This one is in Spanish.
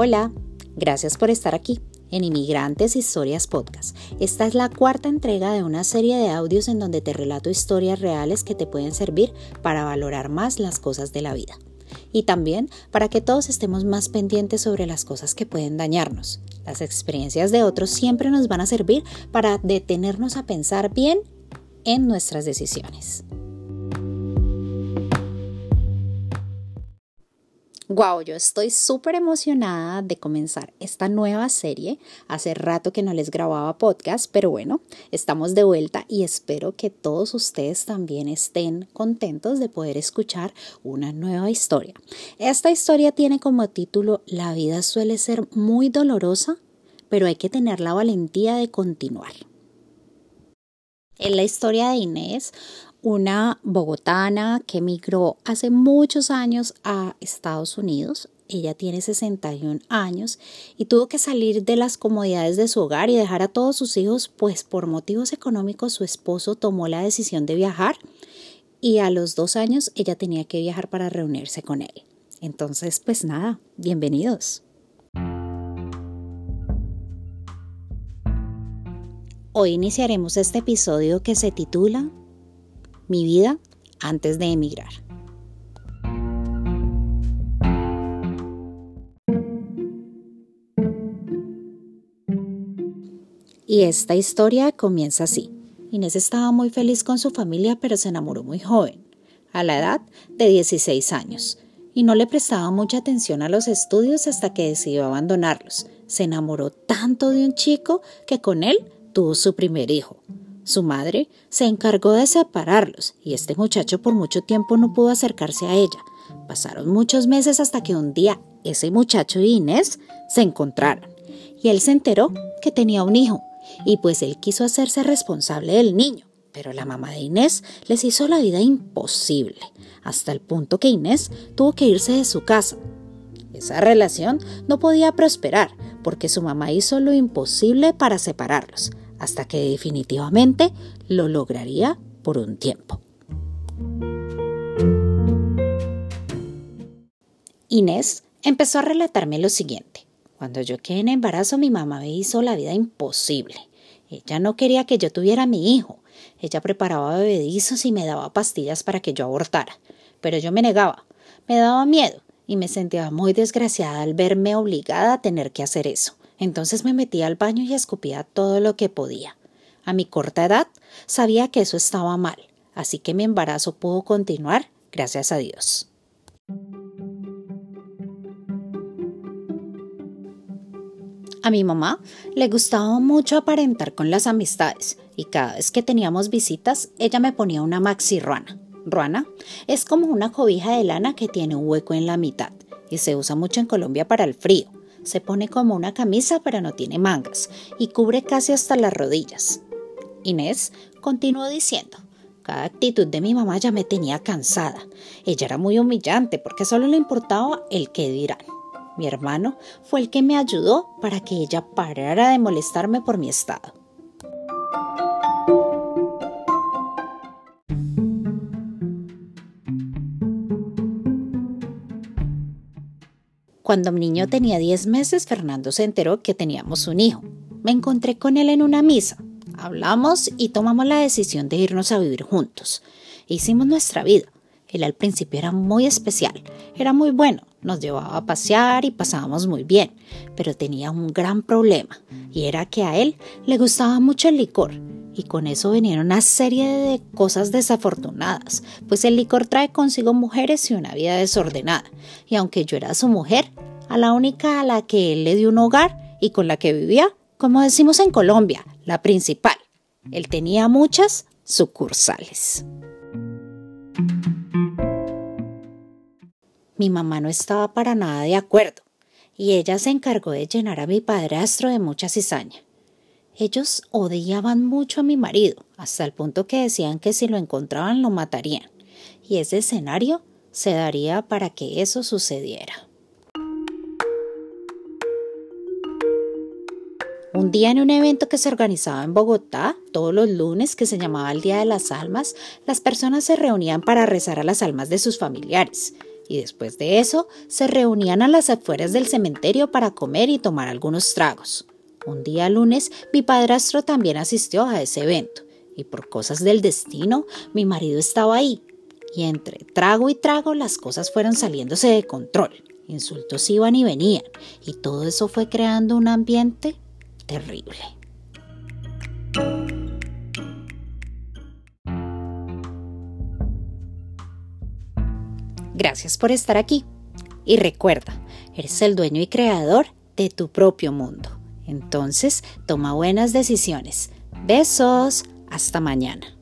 Hola, gracias por estar aquí en Inmigrantes Historias Podcast. Esta es la cuarta entrega de una serie de audios en donde te relato historias reales que te pueden servir para valorar más las cosas de la vida. Y también para que todos estemos más pendientes sobre las cosas que pueden dañarnos. Las experiencias de otros siempre nos van a servir para detenernos a pensar bien en nuestras decisiones. Wow, yo estoy súper emocionada de comenzar esta nueva serie. Hace rato que no les grababa podcast, pero bueno, estamos de vuelta y espero que todos ustedes también estén contentos de poder escuchar una nueva historia. Esta historia tiene como título La vida suele ser muy dolorosa, pero hay que tener la valentía de continuar. En la historia de Inés, una bogotana que emigró hace muchos años a Estados Unidos. Ella tiene 61 años y tuvo que salir de las comodidades de su hogar y dejar a todos sus hijos, pues por motivos económicos su esposo tomó la decisión de viajar y a los dos años ella tenía que viajar para reunirse con él. Entonces, pues nada, bienvenidos. Hoy iniciaremos este episodio que se titula mi vida antes de emigrar. Y esta historia comienza así. Inés estaba muy feliz con su familia, pero se enamoró muy joven, a la edad de 16 años, y no le prestaba mucha atención a los estudios hasta que decidió abandonarlos. Se enamoró tanto de un chico que con él tuvo su primer hijo. Su madre se encargó de separarlos y este muchacho por mucho tiempo no pudo acercarse a ella. Pasaron muchos meses hasta que un día ese muchacho y Inés se encontraron y él se enteró que tenía un hijo y pues él quiso hacerse responsable del niño. Pero la mamá de Inés les hizo la vida imposible, hasta el punto que Inés tuvo que irse de su casa. Esa relación no podía prosperar porque su mamá hizo lo imposible para separarlos, hasta que definitivamente lo lograría por un tiempo. Inés empezó a relatarme lo siguiente. Cuando yo quedé en embarazo mi mamá me hizo la vida imposible. Ella no quería que yo tuviera a mi hijo. Ella preparaba bebedizos y me daba pastillas para que yo abortara. Pero yo me negaba. Me daba miedo y me sentía muy desgraciada al verme obligada a tener que hacer eso. Entonces me metí al baño y escupía todo lo que podía. A mi corta edad sabía que eso estaba mal, así que mi embarazo pudo continuar, gracias a Dios. A mi mamá le gustaba mucho aparentar con las amistades y cada vez que teníamos visitas ella me ponía una maxi ruana. Ruana es como una cobija de lana que tiene un hueco en la mitad y se usa mucho en Colombia para el frío. Se pone como una camisa pero no tiene mangas y cubre casi hasta las rodillas. Inés continuó diciendo, cada actitud de mi mamá ya me tenía cansada. Ella era muy humillante porque solo le importaba el que dirán. Mi hermano fue el que me ayudó para que ella parara de molestarme por mi estado. Cuando mi niño tenía 10 meses, Fernando se enteró que teníamos un hijo. Me encontré con él en una misa. Hablamos y tomamos la decisión de irnos a vivir juntos. Hicimos nuestra vida. Él al principio era muy especial, era muy bueno, nos llevaba a pasear y pasábamos muy bien, pero tenía un gran problema, y era que a él le gustaba mucho el licor, y con eso venían una serie de cosas desafortunadas, pues el licor trae consigo mujeres y una vida desordenada, y aunque yo era su mujer, a la única a la que él le dio un hogar y con la que vivía, como decimos en Colombia, la principal. Él tenía muchas sucursales. Mi mamá no estaba para nada de acuerdo, y ella se encargó de llenar a mi padrastro de mucha cizaña. Ellos odiaban mucho a mi marido, hasta el punto que decían que si lo encontraban lo matarían, y ese escenario se daría para que eso sucediera. Un día en un evento que se organizaba en Bogotá, todos los lunes, que se llamaba el Día de las Almas, las personas se reunían para rezar a las almas de sus familiares. y después de eso se reunían a las afueras del cementerio para comer y tomar algunos tragos. Un día lunes mi padrastro también asistió a ese evento y por cosas del destino mi marido estaba ahí. Y entre trago y trago las cosas fueron saliéndose de control. Insultos iban y venían y todo eso fue creando un ambiente terrible. Gracias por estar aquí. Y recuerda, eres el dueño y creador de tu propio mundo. Entonces, toma buenas decisiones. Besos. Hasta mañana.